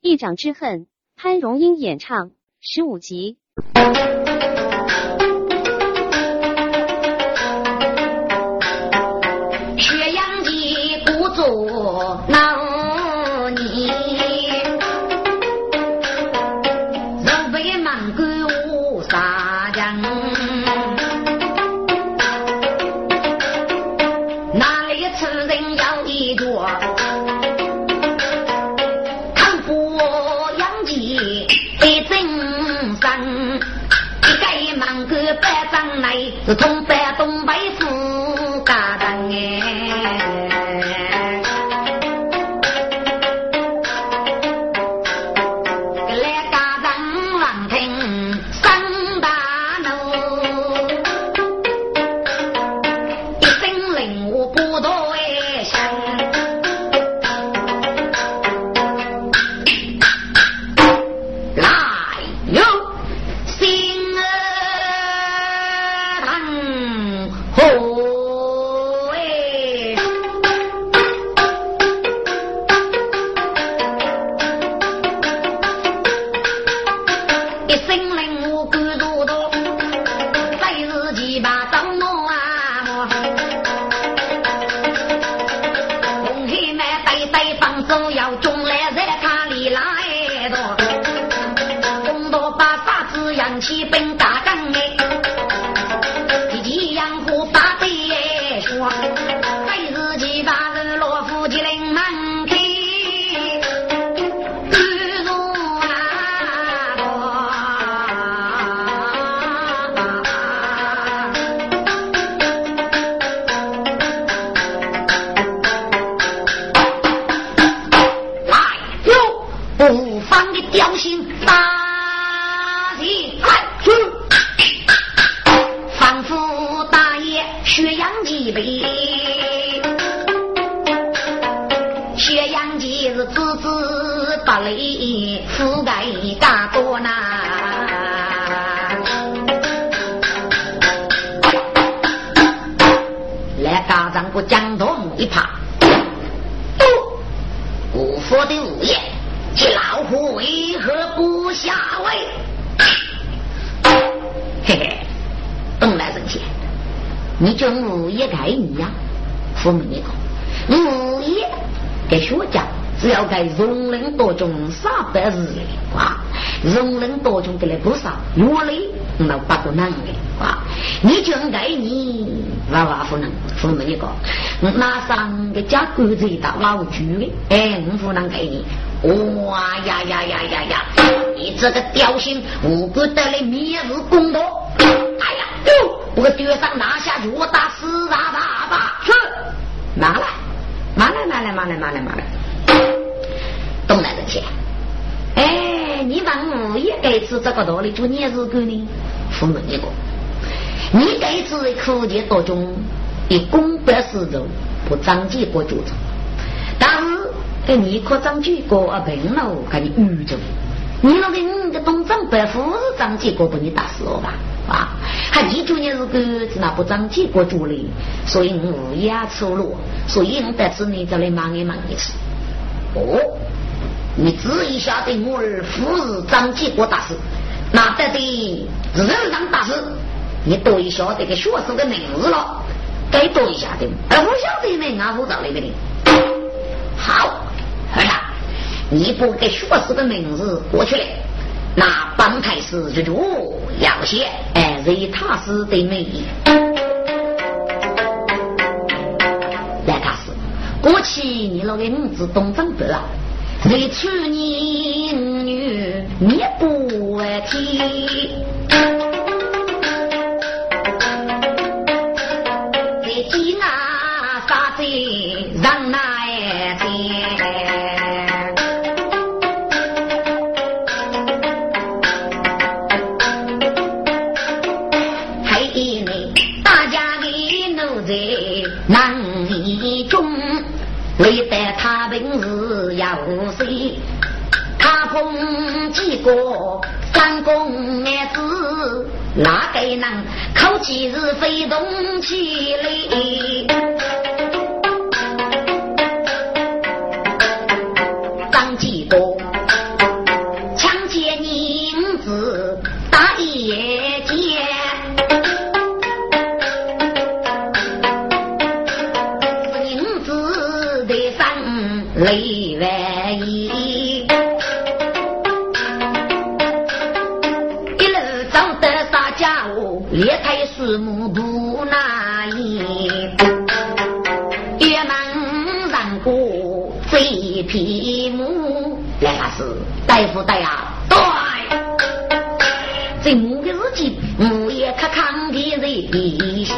一掌之恨，潘荣英演唱十五集。张只要给容忍多种三百日嘞，哇！容忍多种的来不少，我嘞那八个难的，哇！你就给你娃娃不能，父母一个，拿上个家狗子一打老猪的，哎，我不能给你，哇呀呀呀呀呀！你这个雕心，无辜得来灭日公道，哎呀哟！我个爹上拿下去，我打死打打吧，是拿来。拿来拿来拿来拿来拿来，东来人先。哎，你问我也该吃这个道理，做你是个呢？父母一个，你该吃苦节多种，以公百四种，不长几个主张。但是，哎你可长几个啊？病了，给你预着。你那个你的东张百夫是长几个，把你打死了吧？啊，还记住你是个是那不长几个主力，所以我也出路，所以我得知你这里忙一忙一次。哦，你只一晓得我儿夫是张继国大师，那得的是人上大师，你多一晓得个学生的名字了，该多一下的，而我晓得呢，俺不找那个的。好，儿子，你不给学生的名字过去了。那帮太师就住要些，哎，是他师的美。来，大师过去你那个五子东张伯啊，为娶你女你不外提，在济南啥子我三公儿子，哪个能口气是非动起来？四母不那一也能让过这匹母。来老师，大夫大呀，对，这母的日情，我也可看的一些。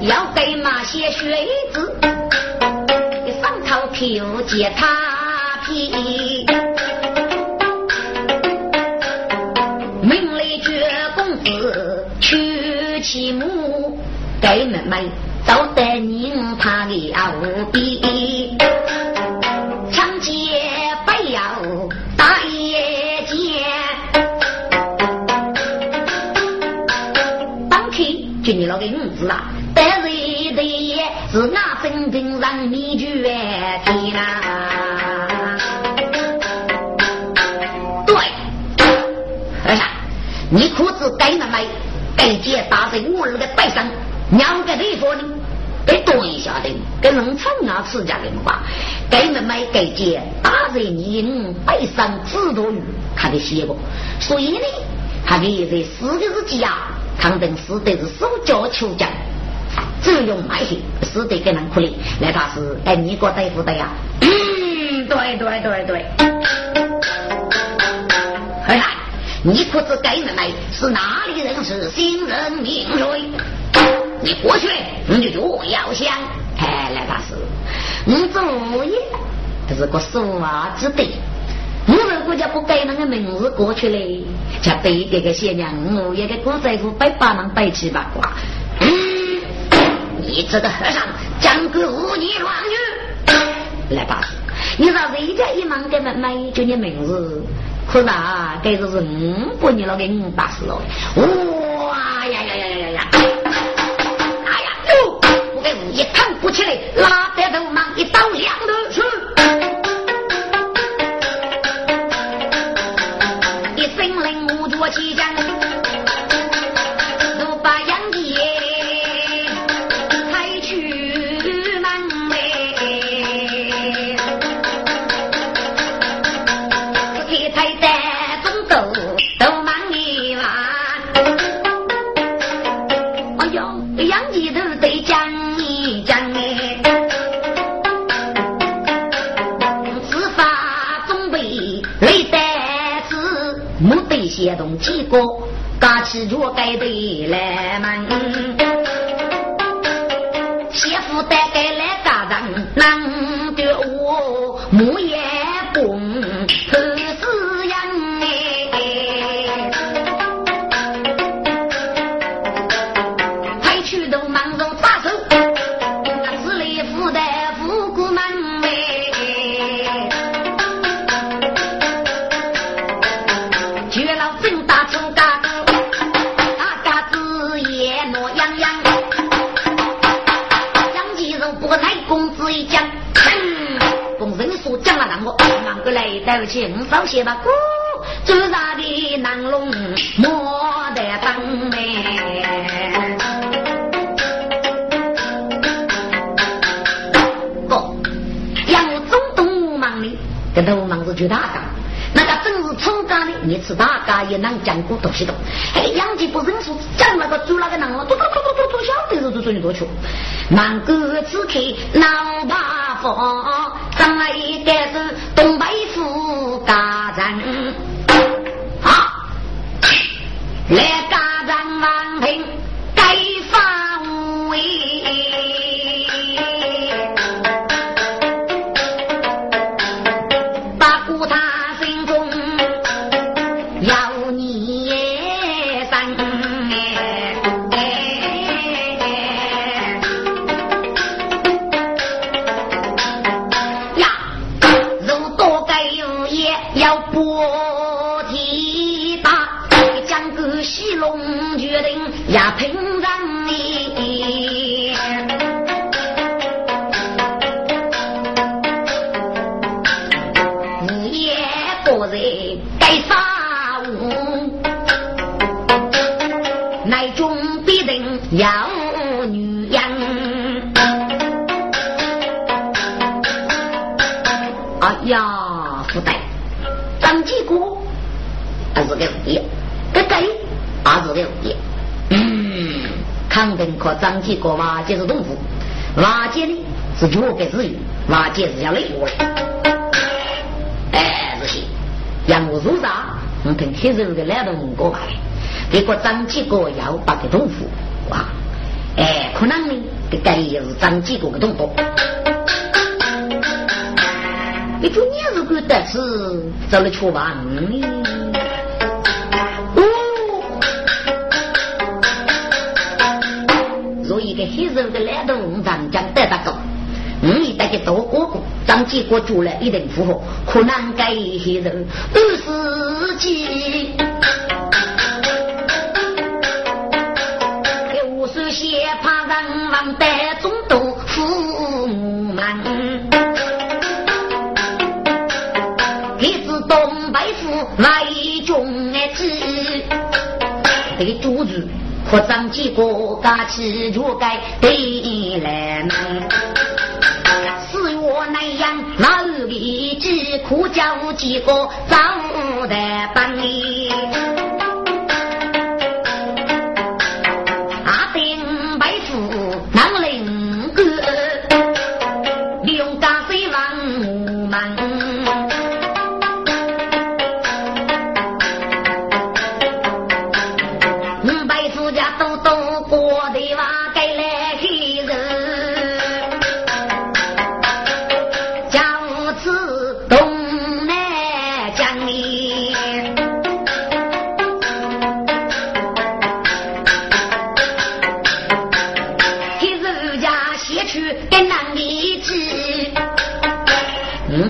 要给马些血子，上头皮肤他皮。子啊，但是的。是那真正让你绝天呐！对，儿子，你裤子该了没？该接打在我儿的背上，两个地方呢？得蹲下的，跟农村啊吃家的话，该了没？该接打在你背上，指多鱼，他的写过。所以呢，他给这四个日记啊，抗争死的是手脚求将。只用卖血，死得给人可怜。那他是哎，你个大夫的呀？嗯，对对对对。儿呀，你可知该人来是哪里人是新人名瑞？你过去你就不要想，哎，那他是你作业，这是个说话之地。我们国家不改那个名字过去嘞，就对这个新娘，我也给郭大夫摆把忙摆七八卦。你这个和尚讲个无言乱语，来吧，你让人家一忙给们买就你名字，可那该就是五百年了给五八十了，哇呀呀呀呀呀呀！哎呀哟，我给五一扛不起来，拉得头忙一头忙是最大的。那个真是村干的，你吃大家也能讲过东西的。哎，养鸡不认输，讲那个猪那个囊了，嘟嘟嘟嘟嘟嘟，晓得是做你多久。满个子开老八方，张来一个是东北富家人，啊，来张继国瓦解是同父，瓦解呢是脚给子女，瓦解是要累我。哎，这些杨如啥？我听黑人的两动过来，结果张继国要把个同父哇，哎，可能呢，这个也是张继国的同父。你说你如果得是走了去吧？哦，个黑人的两动长将得大高，你带个多哥哥，张继国做了一定符合，可能该黑人二十几。无数些怕人忘得中毒父母们。东北府外中的子，这个主子和张几个家起就该对来嘛。四月南阳老李子苦叫几个早的班里，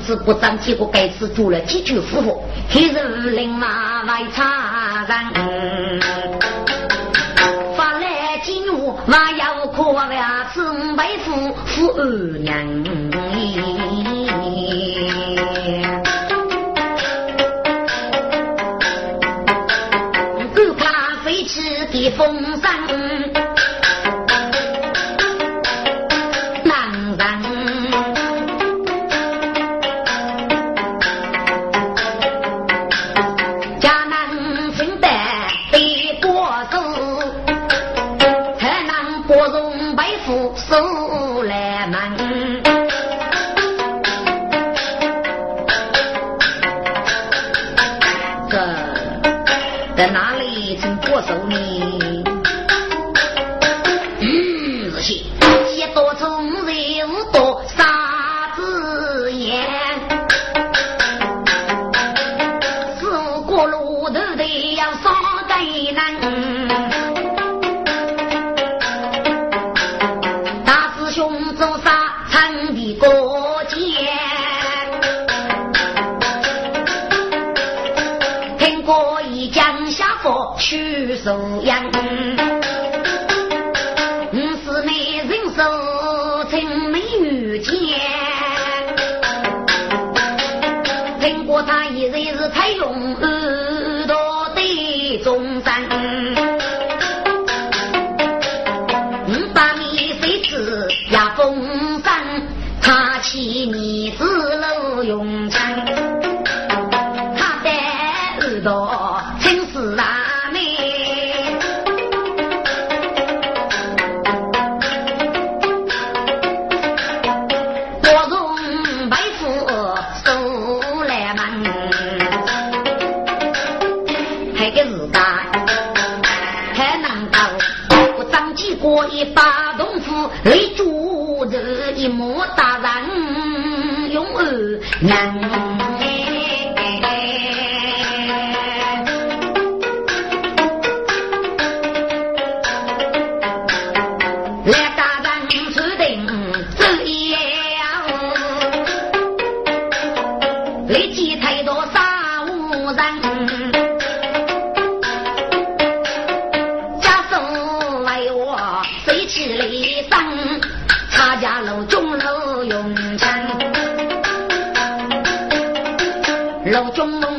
是不长结果，该次做了几句符合，黑人领马外差人，发来金物，还要可了是妹夫夫二娘。狗怕飞起的风声。收养，五老中农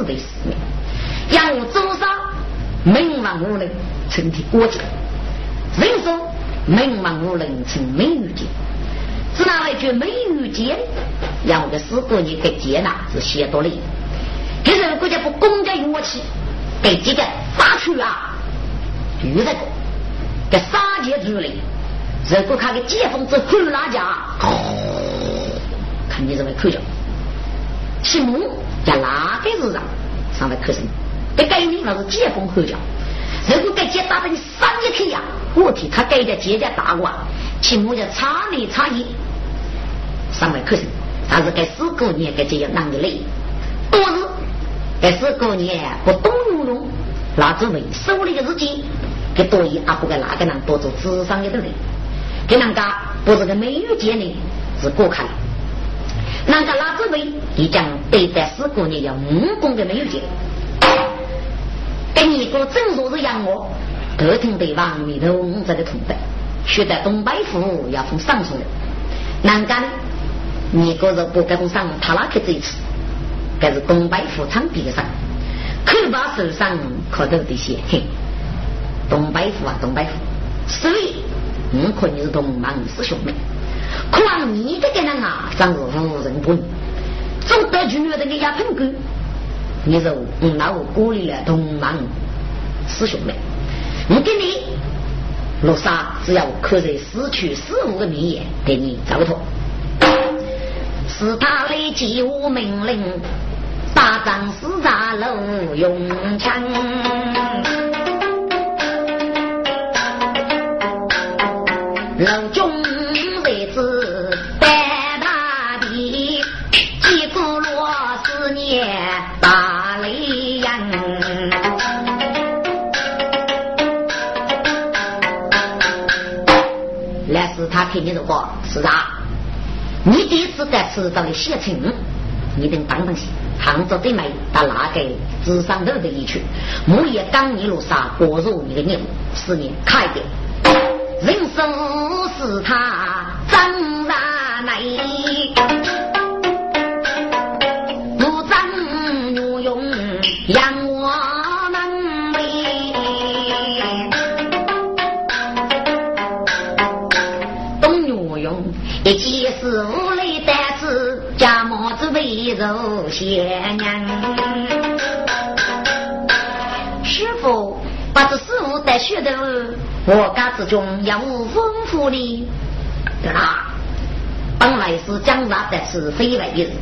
师兄师弟四名，杨武周杀名望无人称体国家，人手。名望无人称美女节，只拿来句美女节，让我的师傅你给接纳是写多了。现在国家不公家乐器，给这个发出啊，遇这个给杀劫之类，如果看个解放之后哪家，看你这位口角，姓木叫哪个日上上来口声，这概念那是解放口角。如果给姐打成三一去呀，我替他给的姐姐大碗，起码叫差里差一，三位可是，但是给四个年给姐姐难的累，多日给四个年不懂用用，那只为手里的日记，给多一啊不给那个人多做智商的人，给人家不是个美女姐呢，是过看，人家那只为你讲对待四个年要木工的美女姐。跟一个正说是养我，不听对方米头这个同伴，学得东北府要从上层的，难干，你个是不跟上他那去这一次，该是东北府场比上，可把手上可到这些，嘿，东北府啊东北府，所以你可你是同门师兄妹，可望你这个人啊，真是无人不能，总得去的个压盆狗。你说，那我鼓励了同门师兄们，我给你罗莎，只要刻在失去死物的名言，给你糟蹋。是他立即无命令，大仗四炸楼用枪，楼中。他听你如果是啥，你第一次在迟早的写成，你等等等些，杭州对面到哪个智商楼的一去，我也当你路上过入你的任务，是你开的。人生是他张然来，肉贤娘。师傅，把这师傅带学的，我家之中要无丰富的。对啦，本来是江杀的是非来的人，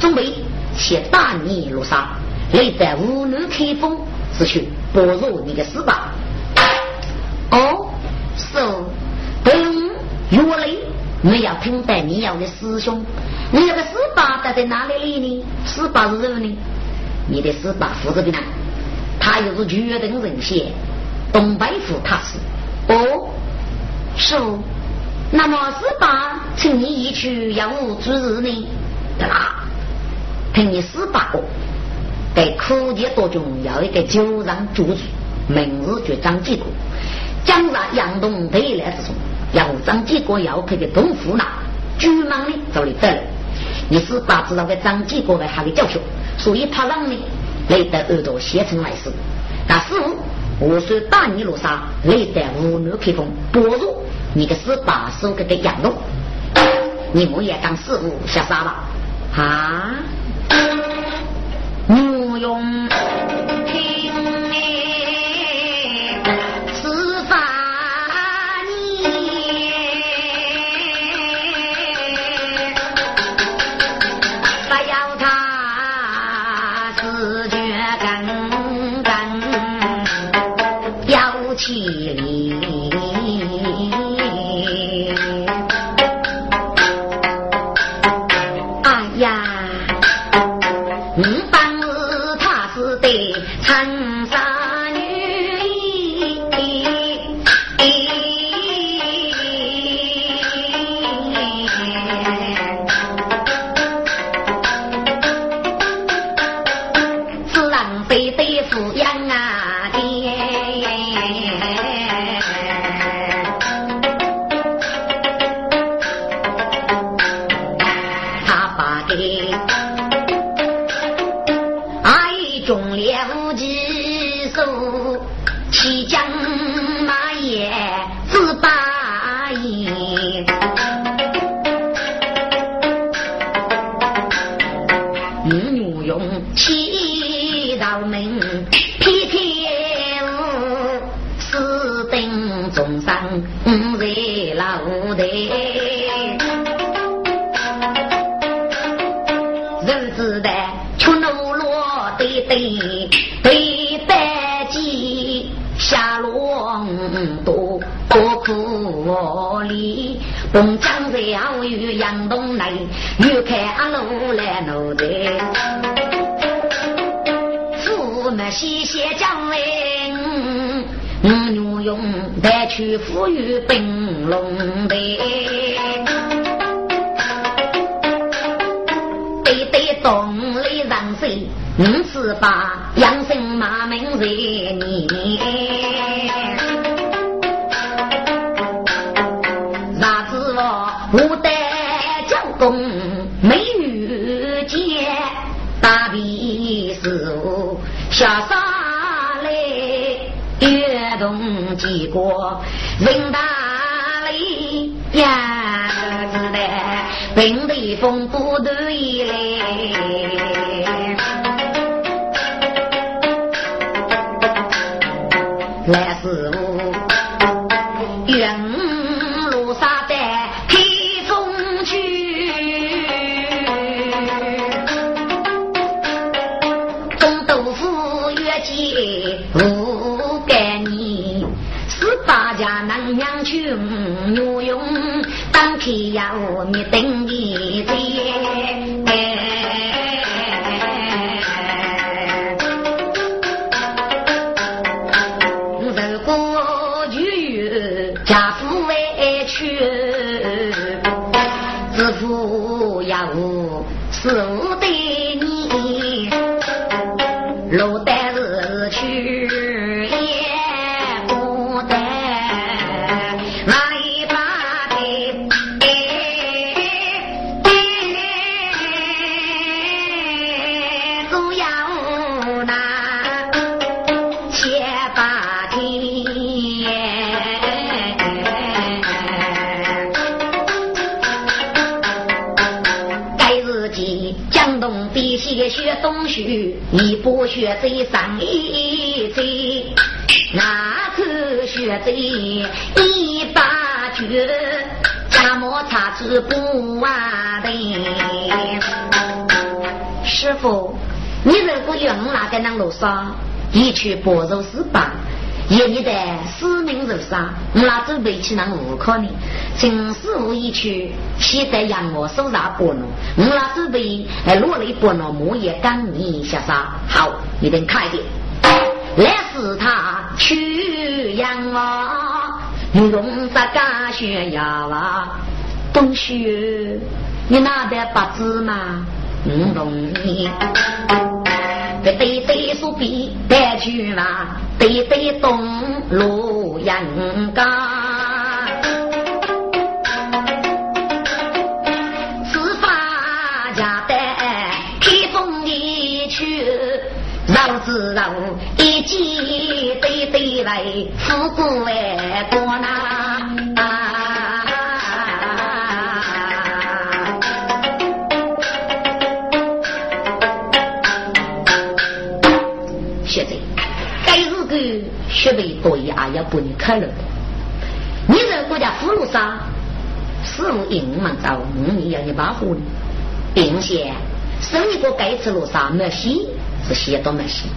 准备先打你落沙，累得无能开封，是去剥夺你的死吧。哦，是，等越累。你要听得你要的师兄，你那个师爸待在哪里里呢？师爸是谁呢？你的师爸负责的呢？他又是决定人先，东北府他是。哦，是哦。那么师爸请你一去要我主日呢？对啦，听你师爸过，在苦节多中要一个九让主子，明日就张继国，将在杨东得来之中。要张继国要配的东湖那，巨蟒呢找你得了。你是把知道个张继国的还给教训，所以怕让呢累得耳朵写成来事。但是我说大你罗沙累得无能开封，不如你个是把手给他养动。你莫也当师傅下沙了，啊，牛用。养生马门在你。五代将功美女见，大比师傅下山来，跃动几国人大礼呀，子的平地风不对来，来师学贼上一贼，那次学贼一把绝，家莫差之不完的。师傅，你如果用那个能路上，一去薄肉是吧？有你的使命如山，我那准备去那户口呢。正师傅一去，现在让我手上拨弄，我那准备还落了一拨弄，我也跟你下山。好，你等看一点。来是他去养啊，你用啥干学呀哇？东西，你拿的八字吗？嗯，容对对说比带去嘛，对对东路人家，此发家的开封一去，老子老一记对对来，富贵为国呐。学费多一啊，要把你开了。你这国家俘虏啥？师傅硬忙到五年要你把火呢，并且生一个该吃罗啥没洗是洗都没洗。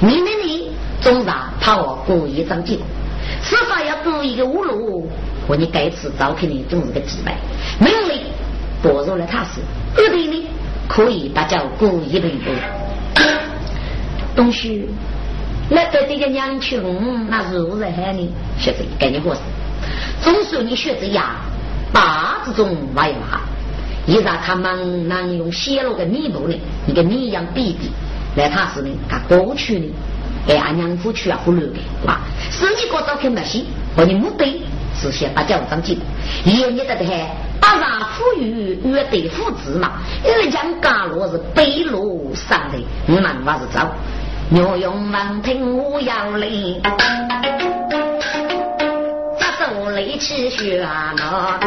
你那里总让怕我故意长结果，司法要故意的侮辱，和你该吃早肯定总是个几百，没有嘞，薄弱了他是，不对呢，可以大家故意的一个东西。那对这个娘亲那是如何害你？学子赶紧合适，总说你学子呀。八字中娃一娃，一让他们能用泄露的弥补呢，一个米样比比，来他是呢，他过去呢，给俺娘夫去啊忽略的，哇，手机高照片没戏，和你目的是先把家务长记，爷爷在这还把让富裕约对父子嘛，二将家落是北路上的，你们娃是走，牛用门听我要来。雷起雪呐，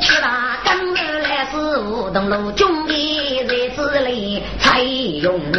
七大刚日来是五栋楼，中的日子里才用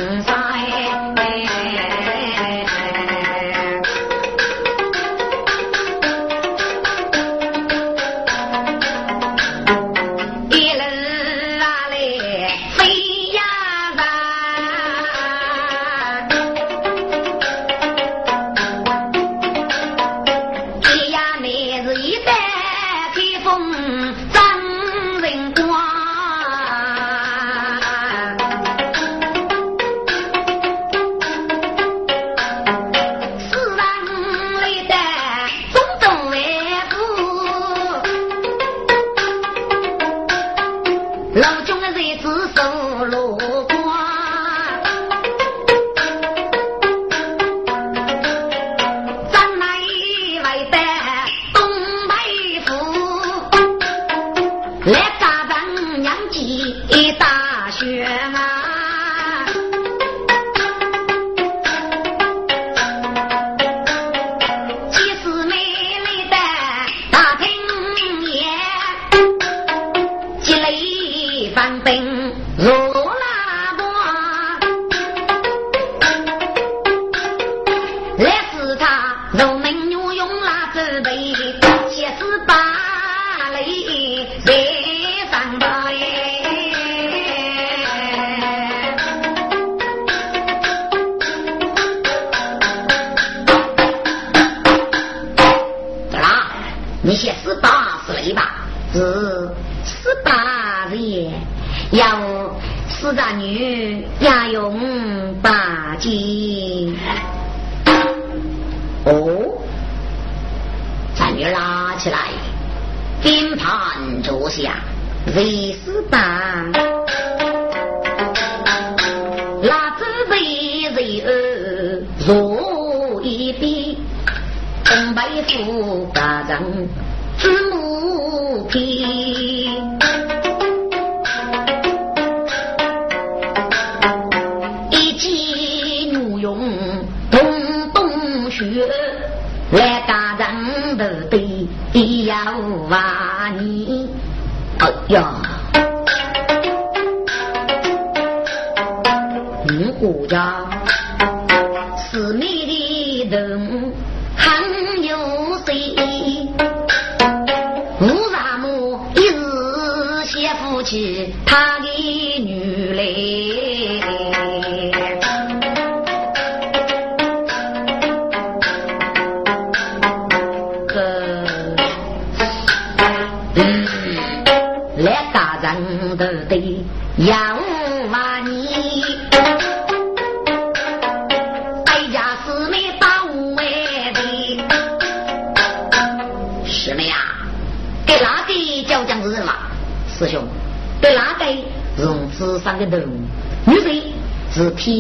the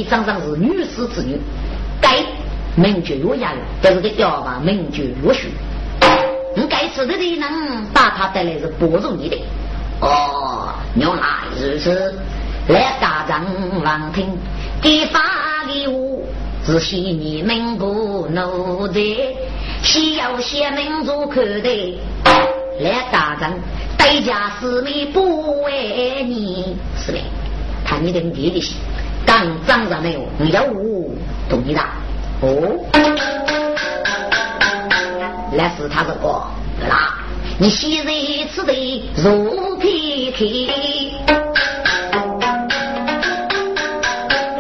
常常是女士之女，该名绝有雅但是个要法名绝有序。你该吃的的人，把他带来是不容易的。哦，原来如此。来家长望听，给发给我，只希你们不奴才，需要先民族口袋。来家长，代价是你不为你，是的，看你的弟弟些。刚长上没有？你要我同意的哦。那是他这个啦，你昔日吃的如皮皮，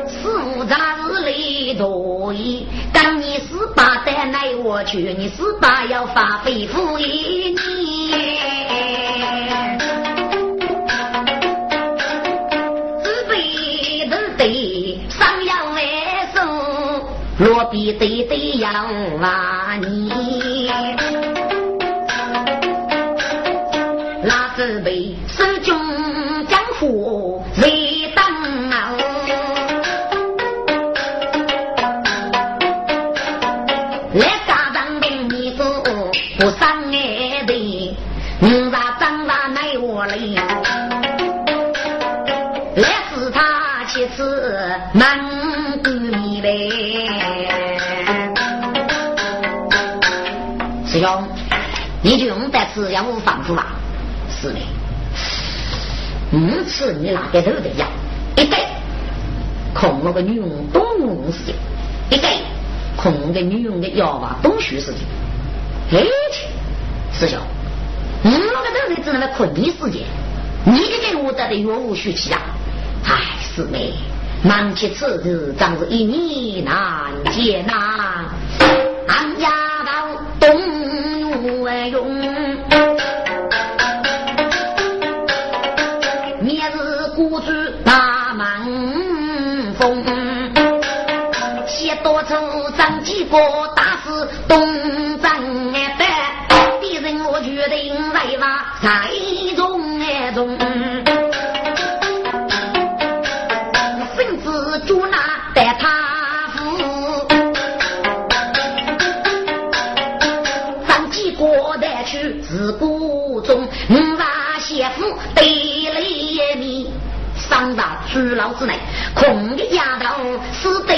四杂日里多疑。当你十八带来我去，你十八要发肺腑一落笔对对要骂你，是要无防护吧？是的，五次你哪个都得要，一个空了个女佣东用事情，一个空的女佣的药吧东学事情。哎，师兄，你那个都得只能来困你时间，你给我得的药物虚气啊！哎，师妹，忙起此事，真是一年难见呐！俺家到东。用，灭日孤注大满风，写多愁张几个老之内，空的丫头死等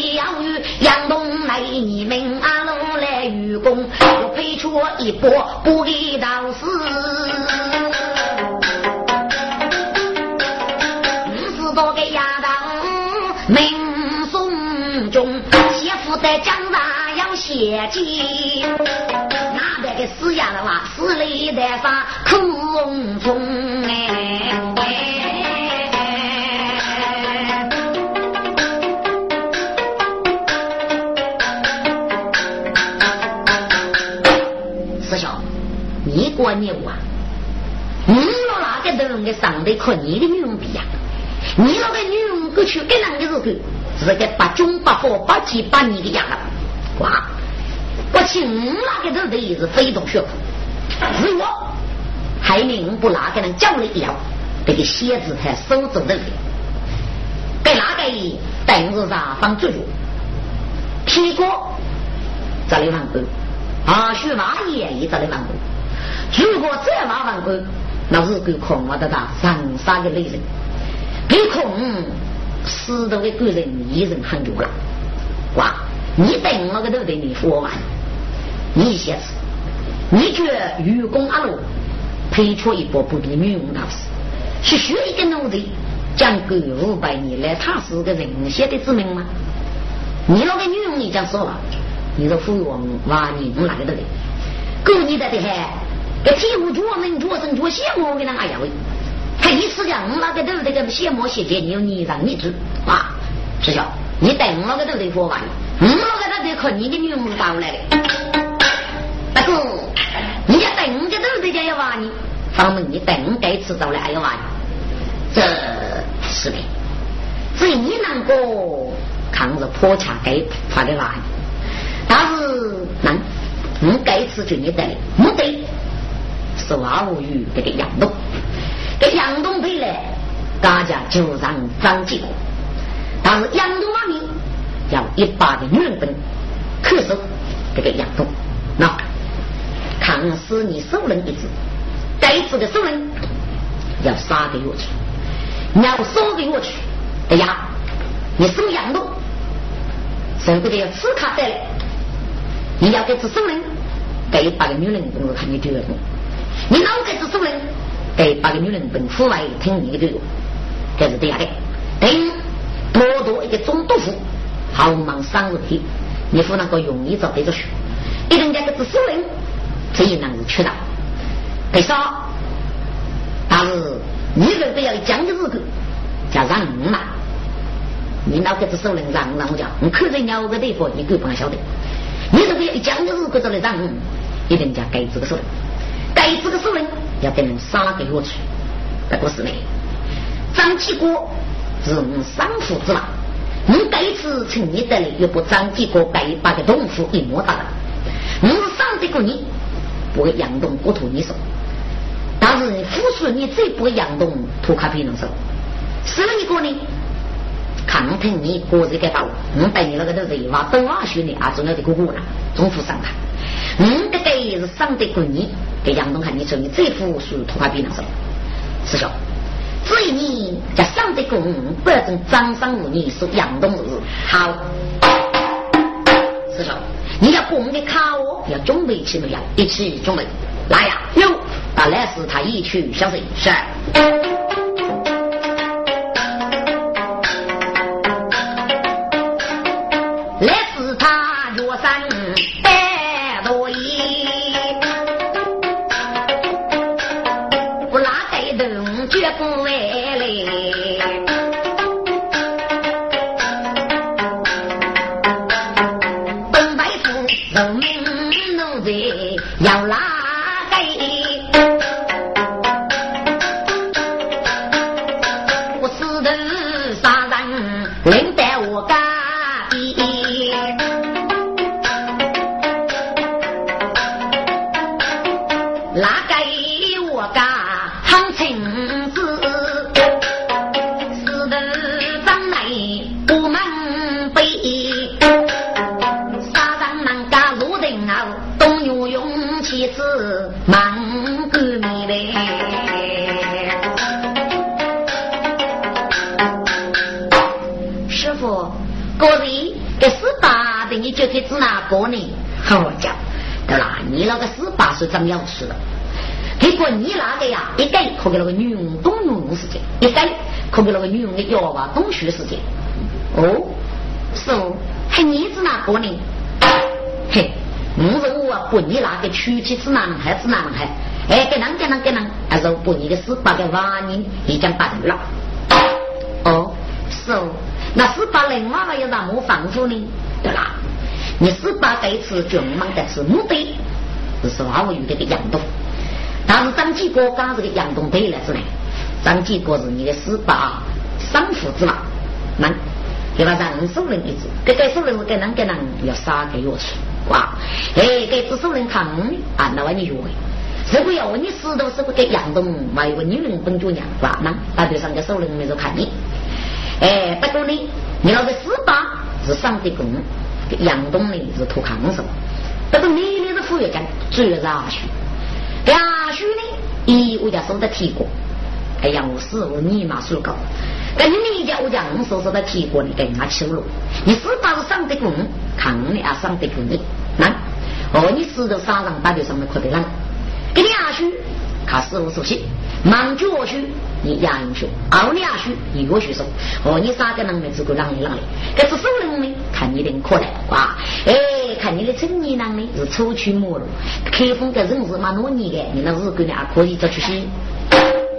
他江水要与杨东来，你们阿龙来愚公，我配出一波不给道士。五十多个丫头名送中，媳妇在江上要写记。死呀了哇，死里带发苦中你管你啊？你有哪个人的上的和你的女人比呀？你那个女人过去跟人的时候，是个八中八火八七八年的样了，哇！我请那个人的意思非同血谱，是我还明不那个人叫了一样，这个蝎子才手中的给那个等着上方追住，屁股这里放过，啊，血马也一这里放过。如果再麻烦过，那是够空我的他上杀的雷人，给空死的个人一人很多了，哇！你等那个都得你说完。你写词，你觉愚公阿罗配出一波不比女佣大师，是学一个奴才讲够五百年来，他是个人写的字名吗？你那个女佣你讲说了，你说胡王挖你哪个的嘞？够你的的还，给体无脚门脚身脚写我给他哎呀喂，他一次讲那个都这个写墨写简，你要你让你知啊，师兄，你等那个都得说完，嗯，那个他得靠你的女佣打过来的。大哥，你要等着都得要挖你，方门你等该迟早来要挖你，这是的。所以你能够扛着破墙该他的挖你，但是能，你该吃就你得，没得，说话无语这个杨东，这杨东回来，大家就让张继国，但是杨东那里要一把的女人本，可是这个杨东，那看死你受人一只，该死的收人要杀给我去，你要杀给我去，哎呀，你收杨东，舍不得要吃卡带来，你要给这收人。给八个女人，我看你对了。你老给这收人，给八个女人本，户外听你的对这是对下的。等多多一个中督府，好忙三日天，你夫那个容易找对着学，一人家个只收人，这一难是缺的。为啥？但是你这个要讲的日子叫让嘛，你老给这收人让让我讲，你看人家个地方，你根本不晓得。你这个要讲的日子这来让。一定家该这个手人，该这个手人要给人杀给我去。不过是呢，张继国是三夫之王，你这一次成你得来，又不张继国该把个东府一模大了。我是上这个你，不会扬动国土你手，但是你付出你最不会扬动土卡皮人手。十一个呢，看听你过这个道，我带你那个都是话等话学呢啊，重要的哥哥了，中府上台。嗯，这个也是上得过你，给杨东看，你说你这副属土话比那什么？师兄，至于你叫上得过我，不要跟张三五你说杨东日好。师兄，你要过我的卡哦，要准备起没有？一起准备。来呀，有，到来时他一去消息是。十八岁长要吃了，结果你那个呀，一改可给那个女佣懂用时间，一改可给那个女佣的娃娃懂学时间。哦，是哦，还你子哪个呢？嘿，不是我不你那个娶妻是男孩子男孩，哎，给啷给啷给啷，还是不你的十八个娃呢已经办了。哦，是哦，那十八人娃娃要怎么防护呢？对啦。你十八这次军忙的是目的，是话我有这个杨东，但是张继国刚这个杨东对了之内，张继国是你的十八三父之王，那给他让手人一支，给给手人是给人给人要杀给我去，哇！哎，给这手人看啊，那万你约会，如果要问你石头是不给杨东买一个女人本主娘，哇，那大队上个手人没有看你，哎，不过呢，你那个十八是上的工。杨东呢是土康生，这个你呢是副院长，主要是阿旭。阿旭呢，咦，我家说的提过。哎呀，我师傅你妈说高，但你你家我家我说说的提过，你跟他去了。你是把是上的工，看你啊上的工的，那哦，你石头沙上大队上面可得让，给你阿旭。他师傅熟悉，忙脚去，你压英雄；熬两去，你我学手。哦，你三个人没资格让你让的，这是手人呢，看你的可来哇！哎，看你的成年人呢是初出茅庐，开封的人是蛮努力的，你那日本呢可以做出些，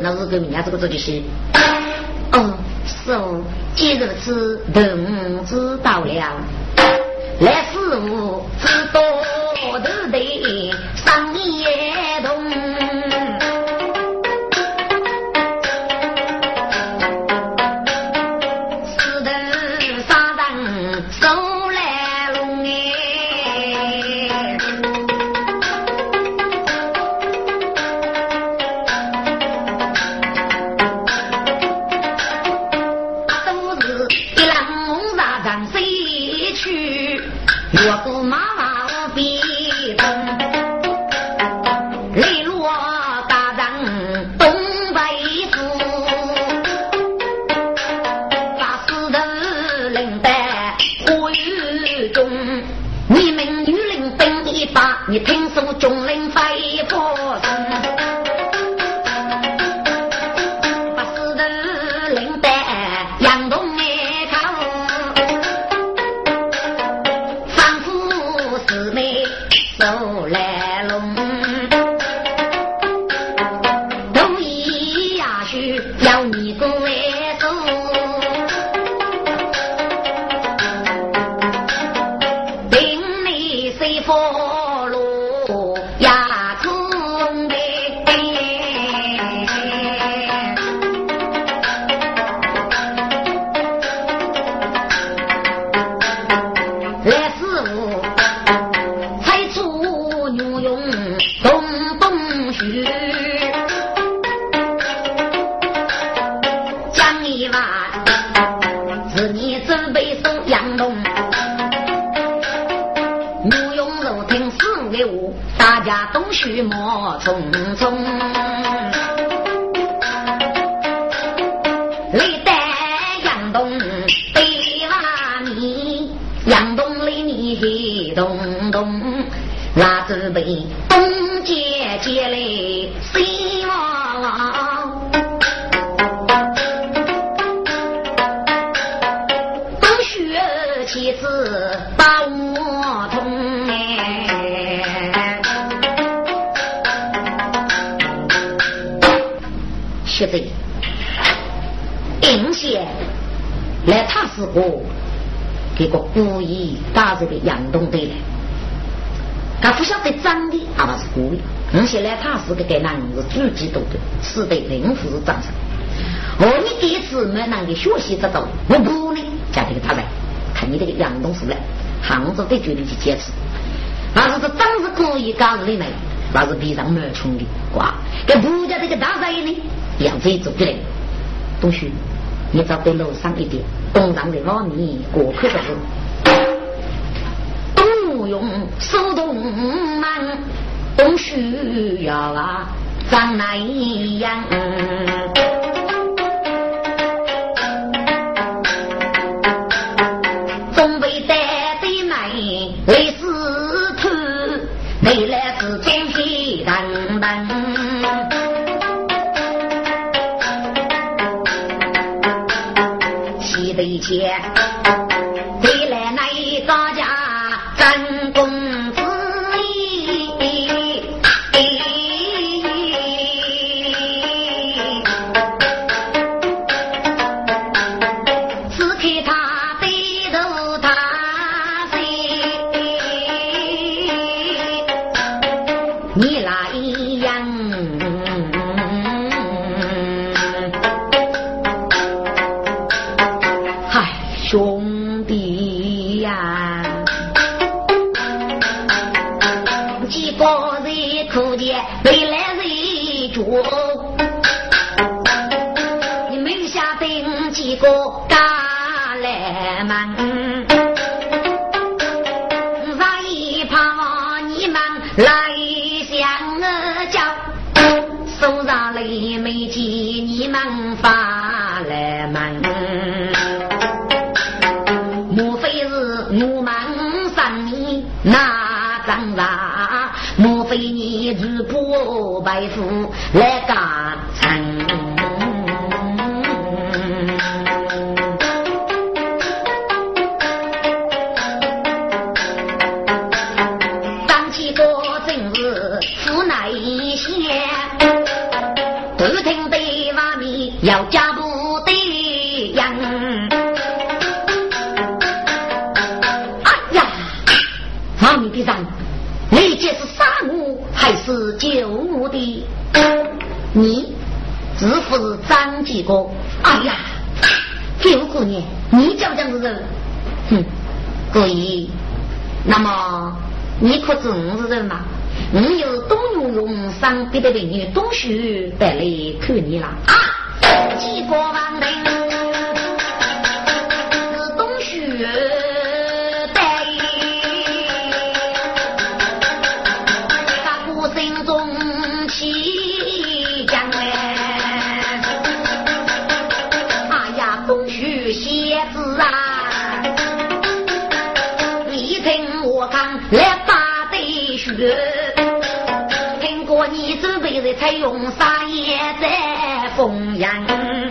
那日本人家这个做出些。哦，是哦，既如此，等知道了。来师傅，知道都得这个杨东队来，他不晓得长的，阿不是故意。而且来他是个给男是自己多的，是被临时长上。我你第一次没那个学习得到，我不呢，叫这个他来看你这个杨东是来，杭州得决定去坚持。那是这当时故意搞的呢，那是比上没穷的，哇！给不家这个大人呢？样子走起来，东旭，你找对楼上一点，东上的老米过去的是东用手动慢，东需要啊长那样。东北的来为师徒，未来是中西等等。一切哎呀，阿弥的人，你这是杀我还是救我的？你是不是张继哥？哎呀，九姑娘，你讲讲是人？哼，可以。那么你可知我是人吗？我有东游泳上别的美女东旭带来看你了啊！继国王人用啥也在风扬，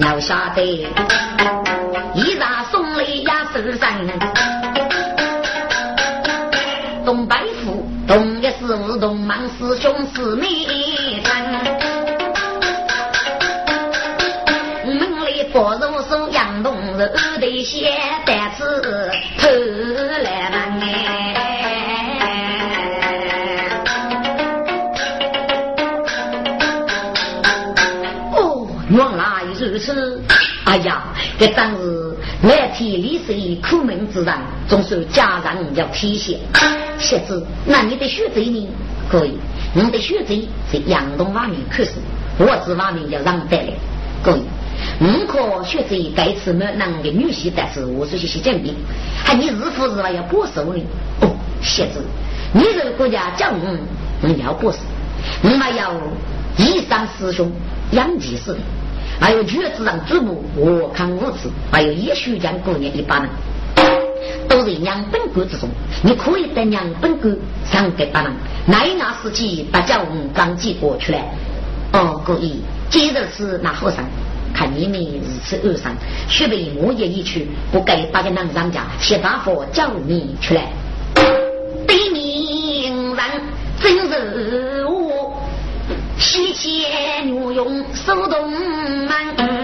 要晓得，一打送来呀手上，东北虎东的师傅东忙师兄师妹人，门里佛如手杨东肉的些带子这真是来替李氏苦命之人，总是家人要体恤。小子，那你的学贼呢？可以，你的学贼在杨东方面可是，我这方面要让带来。可以，你可学贼该次没能的女婿，但是我说些些证明，还你日复日要保守呢。哦，小子，你这个国家叫我你要保守，你还要以上师兄杨继士。还有橘子上主母，我看五子，还有叶须江姑娘一把人，都在娘本国之中。你可以在娘本国上给把人，奈那时期把家我们刚寄过去了。哦，故意接着是那和尚，看你们如此恶善，须被我也一去，不该把个男商家谢大佛叫你出来。西迁牛用手动门，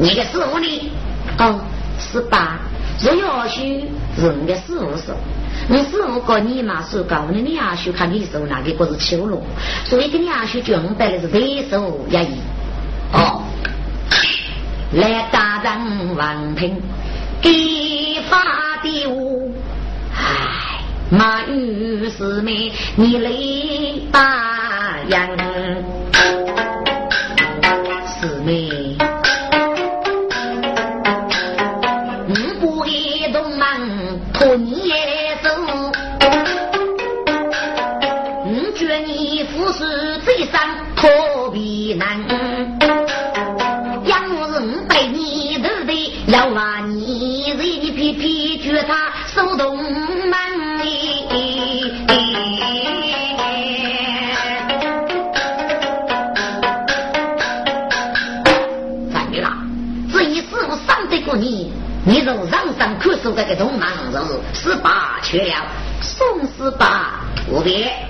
你的师傅呢？哦，十八，若要去是你的师傅说，你师傅告你嘛是告你，你阿叔看你手那个不是秋龙，所以跟你阿叔准备的是对手压抑。哦，来大人王平给发的我，唉。马玉师妹，你来答应。这个东忙人十八去了，宋十八无别。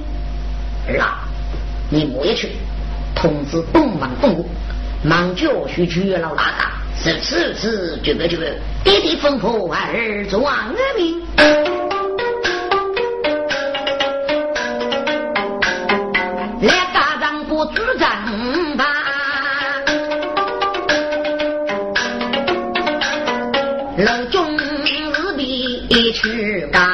儿啊，你莫也去通知东王东吴，忙教训绝老大大，是此次绝不绝不，爹爹吩咐儿做王命。来家长不主张吧，老中日必去干。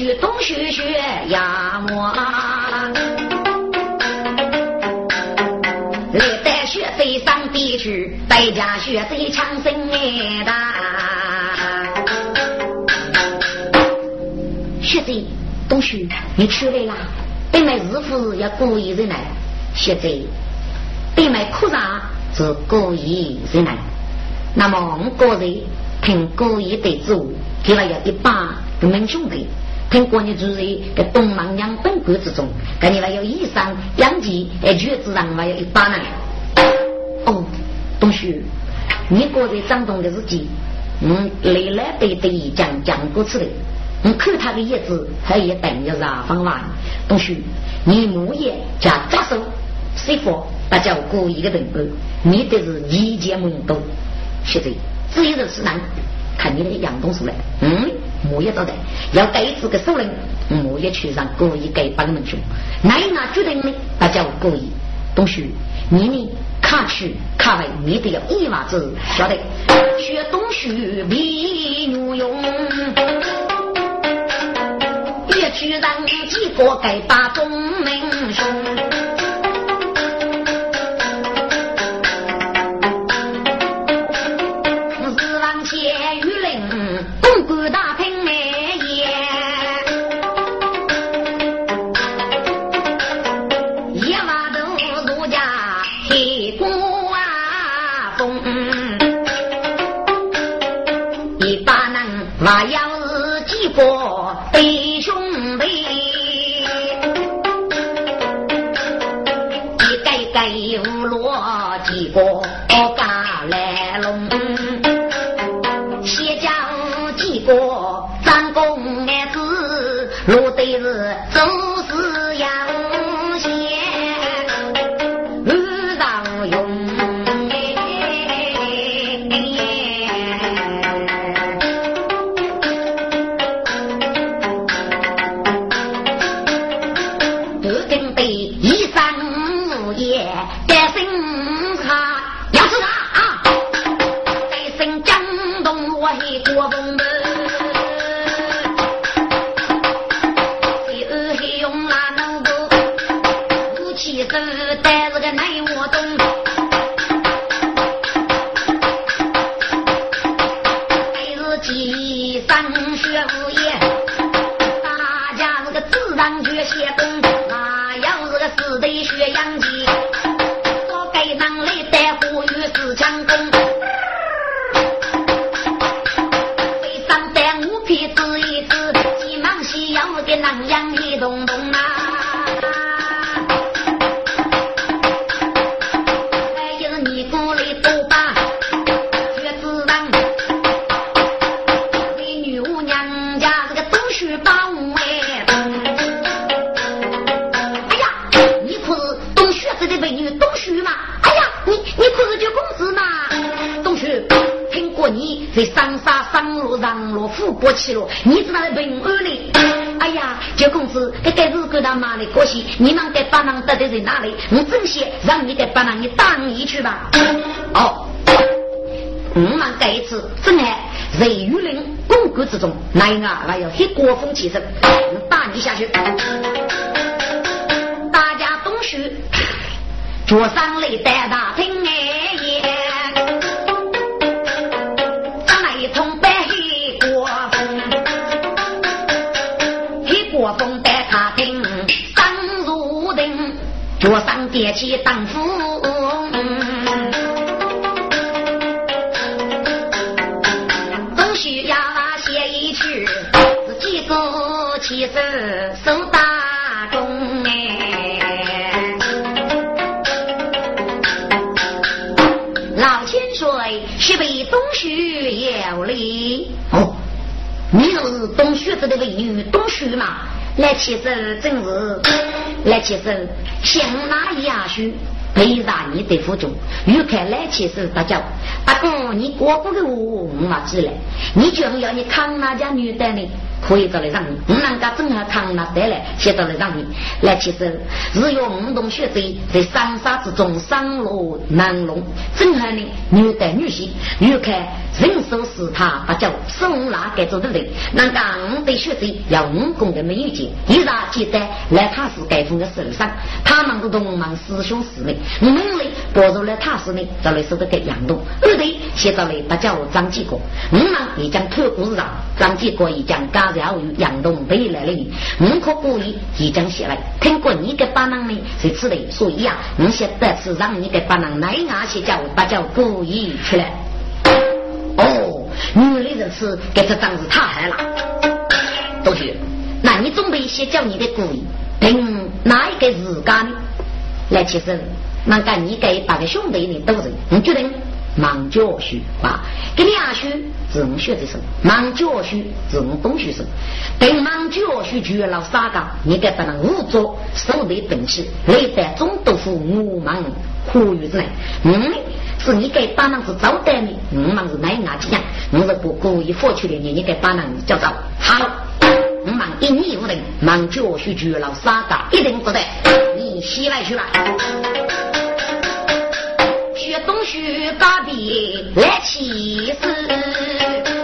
去东学学呀我，来带学贼上地去，带家学贼强生哎的。学贼东学，你出来啦？对面日夫要故意人来，学贼对面科长是故意人来。那么我个人凭故意的主，给了要一把门兄弟。听过你主人在东忙养本国之中，跟你还有衣裳养鸡，哎，橘子上还有一把呢。哦，东旭，你刚才长动的是鸡，嗯，来来对对讲讲过去的，你看他的叶子，还也等于啥方法？东旭，你木叶加扎手，师傅大家过一个人物，你得是一见懵懂，现在只有是难。看你那个杨东出来，嗯，我也招待，要带这个首领，我也去让故意给帮们去，那一拿决定呢，大家故意，东旭，你呢看去卡外，你得要一码子晓得，学东旭比牛用，也去让几个给把东门兄。i 你们该把人得的在哪里？我真想让你该把人你当一去吧。哦。我们这一次真爱在雨林公馆之中，来啊还要黑国风起身，打你下去。大家东须，桌上来带大厅起当夫。总需要写一曲，自己做起手手打钟哎。老千岁是被东旭有礼哦，你就是东旭子的美女东旭嘛？来起手真是来起手，像那牙须。陪上你的府中，又看来起手大叫，大哥你过不给我，我嘛进来。你就要你看哪家女的呢，可以找来让你，我能够正好扛那得来，先找来让你。来起手。只有五洞学者在三沙之中上路南龙，正好呢女的女婿，又看人手是他把叫送那该做的人，那刚的学者要武功的美女姐，一然记得来他是该封的手上，他们是同门师兄师妹。我们嘞，bor 入了他是呢，找来收的个杨东，二队先找来把叫张继国，我们也将透过市场，张继国也将刚才与杨东北来了你，我可故意也将写来，听过你的巴囊呢是此类，所以呀，你现在是让你的巴囊来拿些叫把叫故意出来。哦，女的人是给这张是太害了，同学，那你准备先叫你的故意，等哪一个时间呢？来，其实。那个你给八个兄弟你都是，你决定忙教书啊？给你阿叔是我学的生，忙教书是我东学生。等忙教书就老三个，你该不能误做手里本事，来在中都府我忙呼吁之内。嗯，是你该把那是招待你，我忙是哪样子样？我是不故意发出来你，你该把那叫做好。我忙一年无人，忙教书就老三个，一定不得。你起来去了。东西高低来起势